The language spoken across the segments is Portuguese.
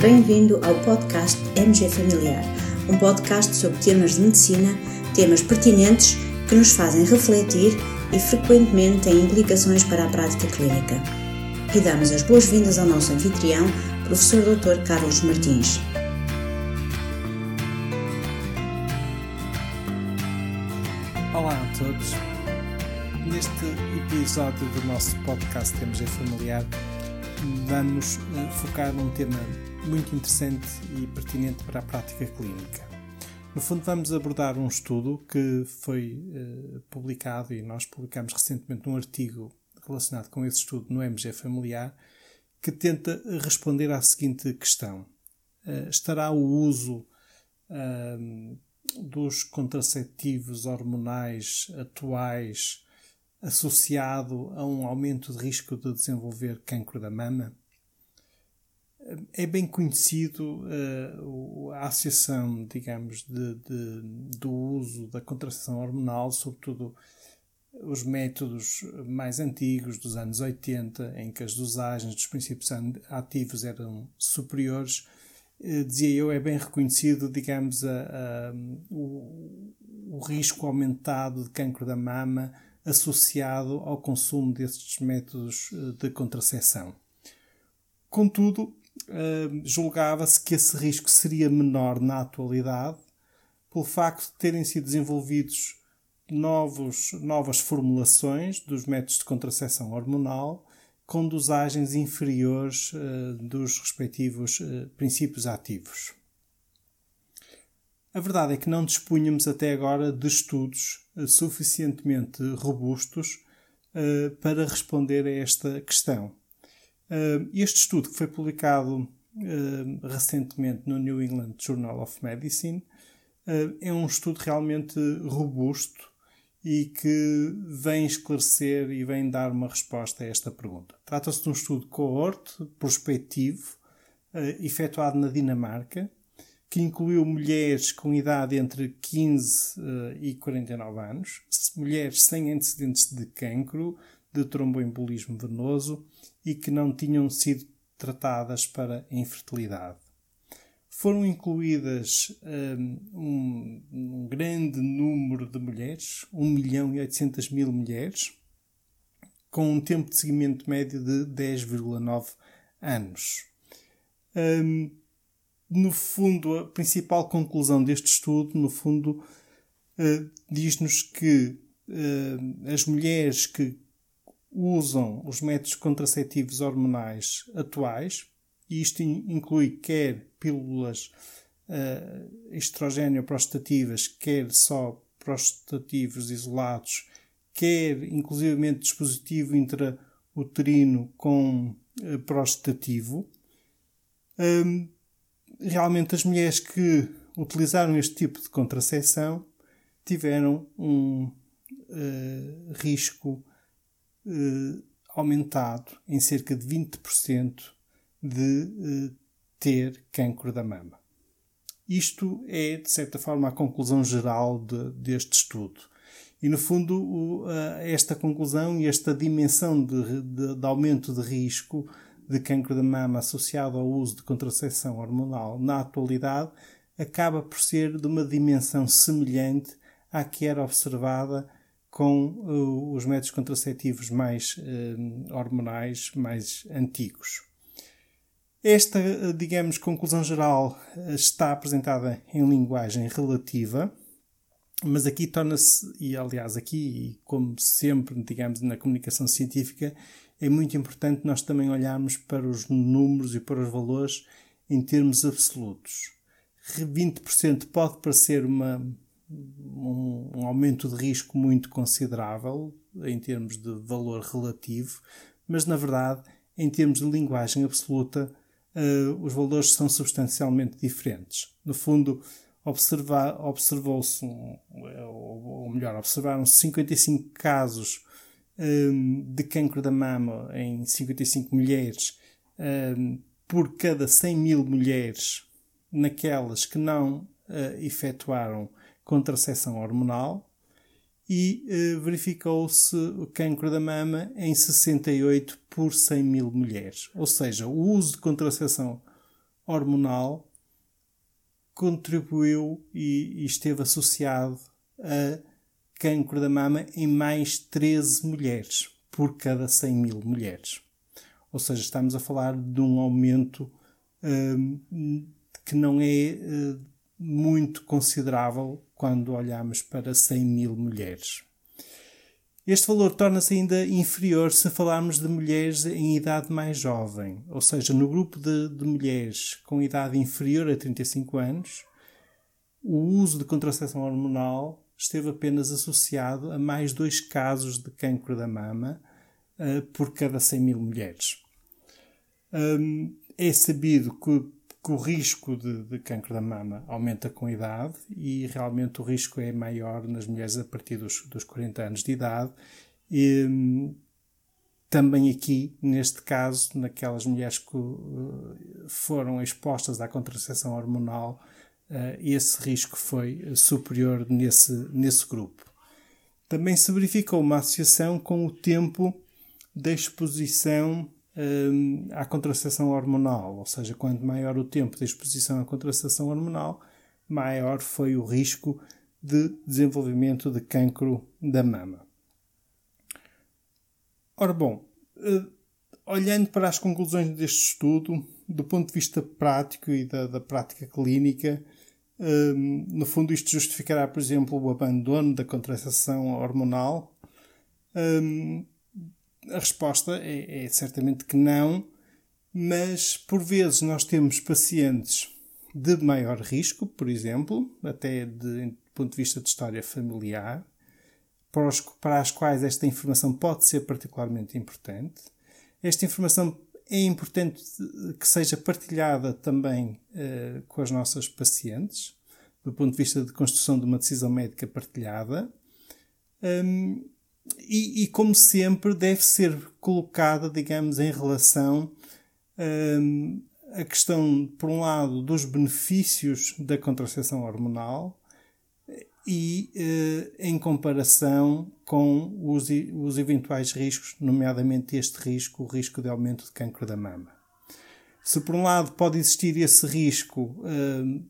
Bem-vindo ao podcast MG Familiar, um podcast sobre temas de medicina, temas pertinentes que nos fazem refletir e frequentemente têm implicações para a prática clínica. E damos as boas-vindas ao nosso anfitrião, professor Dr. Carlos Martins. Olá a todos. Neste episódio do nosso podcast MG Familiar, vamos eh, focar num tema muito interessante e pertinente para a prática clínica. No fundo, vamos abordar um estudo que foi uh, publicado e nós publicamos recentemente um artigo relacionado com esse estudo no MG Familiar que tenta responder à seguinte questão: uh, estará o uso uh, dos contraceptivos hormonais atuais associado a um aumento de risco de desenvolver cancro da mama? É bem conhecido uh, a associação, digamos, de, de, do uso da contracepção hormonal, sobretudo os métodos mais antigos dos anos 80, em que as dosagens dos princípios ativos eram superiores, uh, dizia eu, é bem reconhecido, digamos, a, a, o, o risco aumentado de cancro da mama associado ao consumo destes métodos eh, de contracepção. Contudo, julgava-se que esse risco seria menor na atualidade pelo facto de terem sido desenvolvidos novos, novas formulações dos métodos de contracepção hormonal com dosagens inferiores uh, dos respectivos uh, princípios ativos. A verdade é que não dispunhamos até agora de estudos eh, suficientemente robustos para responder a esta questão. Este estudo, que foi publicado recentemente no New England Journal of Medicine, é um estudo realmente robusto e que vem esclarecer e vem dar uma resposta a esta pergunta. Trata-se de um estudo coorte, prospectivo, efetuado na Dinamarca, que incluiu mulheres com idade entre 15 uh, eh, e 49 anos, mulheres sem antecedentes de cancro, de tromboembolismo venoso e que não tinham sido tratadas para infertilidade. Foram incluídas ehm, um, um, grande número de mulheres, 1 milhão e 800 mil mulheres, com um tempo de seguimento médio de 10,9 anos. Um, no fundo, a principal conclusão deste estudo, no fundo, uh, diz-nos que uh, as mulheres que usam os métodos contraceptivos hormonais atuais, e isto inclui quer pílulas uh, estrogênio prostativas, quer só prostativos isolados, quer inclusivamente dispositivo intrauterino com uh, prostativo, um, realmente as mulheres que utilizaram este tipo de contracepção tiveram um uh, risco uh, aumentado em cerca de 20% de uh, ter cancro da mama. Isto é, de certa forma, a conclusão geral de, deste estudo. E, no fundo, o, esta conclusão e esta dimensão de, de, de aumento de risco de cancro da mama associado ao uso de contracepção hormonal na atualidade acaba por ser de uma dimensão semelhante à que era observada com uh, os métodos contraceptivos mais uh, hormonais, mais antigos. Esta, uh, digamos, conclusão geral está apresentada em linguagem relativa, mas aqui torna-se, e aliás aqui, como sempre, digamos, na comunicação científica, é muito importante nós também olharmos para os números e para os valores em termos absolutos. 20% pode parecer uma, um, um, aumento de risco muito considerável em termos de valor relativo, mas na verdade, em termos de linguagem absoluta, uh, os valores são substancialmente diferentes. No fundo, observou-se, ou melhor, observaram-se 55 casos um, de cancro da mama em 55 mulheres um, por cada 100 mil mulheres naquelas que não uh, efetuaram contracepção hormonal e uh, verificou-se o cancro da mama em 68 por 100 mil mulheres. Ou seja, o uso de contracepção hormonal contribuiu e, e esteve associado a cancro da mama em mais 13 mulheres por cada 100 mil mulheres. Ou seja, estamos a falar de um aumento um, que não é uh, muito considerável quando olhamos para 100 mil mulheres. Este valor torna-se ainda inferior se falarmos de mulheres em idade mais jovem, ou seja, no grupo de, de mulheres com idade inferior a 35 anos, o uso de contracepção hormonal esteve apenas associado a mais dois casos de cancro da mama uh, por cada 100 mil mulheres. Um, é sabido que, que o risco de, de cancro da mama aumenta com a idade e realmente o risco é maior nas mulheres a partir dos, dos 40 anos de idade. E, também aqui, neste caso, naquelas mulheres que uh, foram expostas à contracepção hormonal, uh, esse risco foi superior nesse, nesse grupo. Também se verificou uma associação com o tempo da exposição um, à contracepção hormonal, ou seja, quanto maior o tempo de exposição à contracepção hormonal, maior foi o risco de desenvolvimento de cancro da mama. Ora bom, uh, olhando para as conclusões deste estudo, do ponto de vista prático e da, da prática clínica, um, no fundo isto justificará, por exemplo, o abandono da contracepção hormonal. Um, a resposta é, é certamente que não, mas por vezes nós temos pacientes de maior risco, por exemplo, até de, do ponto de vista de história familiar, para, os, para as quais esta informação pode ser particularmente importante. Esta informação é importante que seja partilhada também uh, com as nossas pacientes, do ponto de vista de construção de uma decisão médica partilhada. Um, e, e, como sempre, deve ser colocada, digamos, em relação um, a questão, por um lado, dos benefícios da contracepção hormonal e uh, em comparação com os, os eventuais riscos, nomeadamente este risco, o risco de aumento de cancro da mama. Se por um lado pode existir esse risco, uh,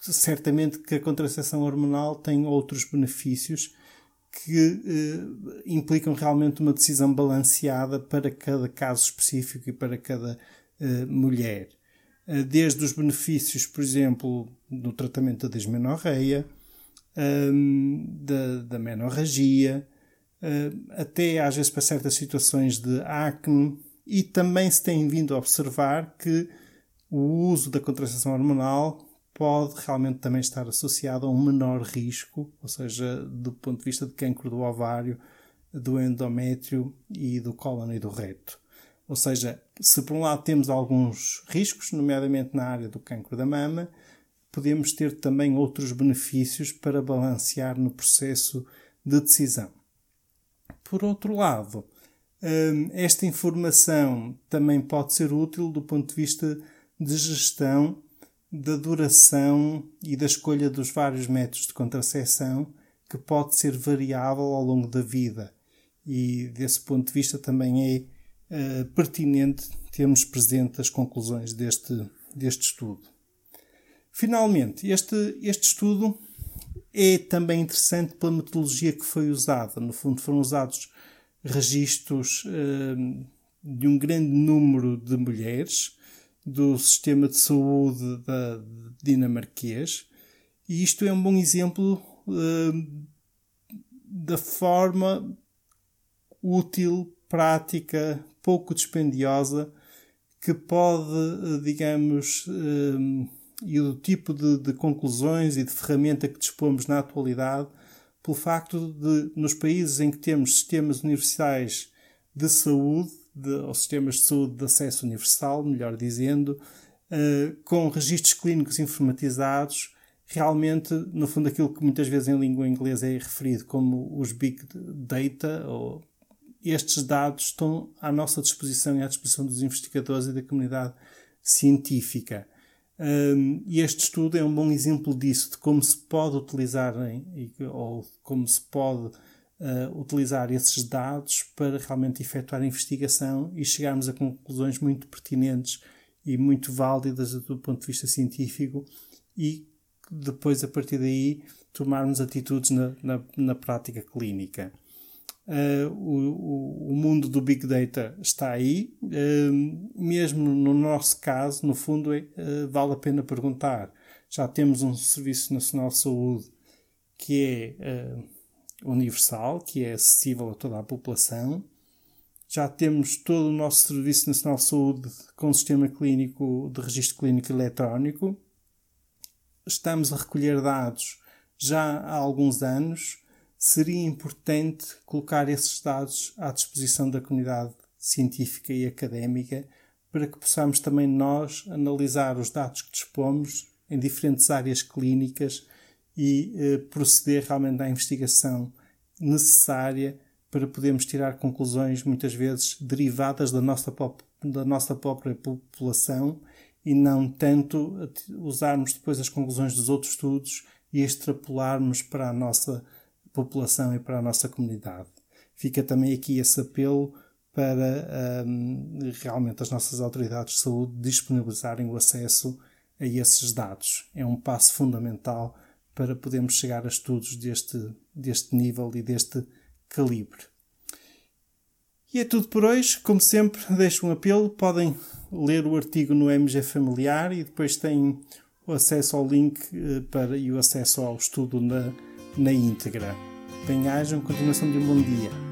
certamente que a contracepção hormonal tem outros benefícios que uh, implicam realmente uma decisão balanceada para cada caso específico e para cada uh, mulher. Uh, desde os benefícios, por exemplo, no tratamento da desmenorreia, um, da, da menorragia, até às vezes para certas situações de acne, e também se tem vindo a observar que o uso da contracepção hormonal pode realmente também estar associado a um menor risco, ou seja, do ponto de vista de cancro do ovário, do endométrio e do cólon e do reto. Ou seja, se por um lado temos alguns riscos, nomeadamente na área do cancro da mama, podemos ter também outros benefícios para balancear no processo de decisão. Por outro lado, hum, esta informação também pode ser útil do ponto de vista de gestão da duração e da escolha dos vários métodos de contracepção, que pode ser variável ao longo da vida. E desse ponto de vista também é uh, pertinente termos presente as conclusões deste, deste estudo. Finalmente, este, este estudo é também interessante pela metodologia que foi usada. No fundo, foram usados registros uh, de um grande número de mulheres do sistema de saúde da dinamarquês. E isto é um bom exemplo uh, da forma útil, prática, pouco dispendiosa que pode, digamos, uh, e do tipo de, de, conclusões e de ferramenta que dispomos na atualidade, pelo facto de, nos países em que temos sistemas universais de saúde, de, ou sistemas de saúde de acesso universal, melhor dizendo, uh, com registros clínicos informatizados, realmente, no fundo, aquilo que muitas vezes em língua inglesa é referido como os big data, ou estes dados estão à nossa disposição e à disposição dos investigadores e da comunidade científica. Um, e este estudo é um bom exemplo disso, de como se pode utilizar ou como se pode uh, utilizar esses dados para realmente efetuar a investigação e chegarmos a conclusões muito pertinentes e muito válidas do ponto de vista científico e depois, a partir daí, tomarmos atitudes na, na, na prática clínica. Uh, o, o, mundo do Big Data está aí. Uh, mesmo no nosso caso, no fundo, uh, vale a pena perguntar. Já temos um Serviço Nacional de Saúde que é universal, que é acessível a toda a população. Já temos todo o nosso Serviço Nacional de Saúde com sistema clínico de registro clínico eletrónico. Estamos a recolher dados já há alguns anos seria importante colocar esses dados à disposição da comunidade científica e académica para que possamos também nós analisar os dados que dispomos em diferentes áreas clínicas e eh, proceder realmente à investigação necessária para podermos tirar conclusões muitas vezes derivadas da nossa, da nossa própria população e não tanto usarmos depois as conclusões dos outros estudos e extrapolarmos para a nossa população e para a nossa comunidade. Fica também aqui esse apelo para um, realmente as nossas autoridades de saúde disponibilizarem o acesso a esses dados. É um passo fundamental para podermos chegar a estudos deste, deste nível e deste calibre. E é tudo por hoje. Como sempre, deixo um apelo. Podem ler o artigo no MG Familiar e depois têm o acesso ao link eh, para, e o acesso ao estudo na na íntegra. Bem-ajam, continuação de um bom dia.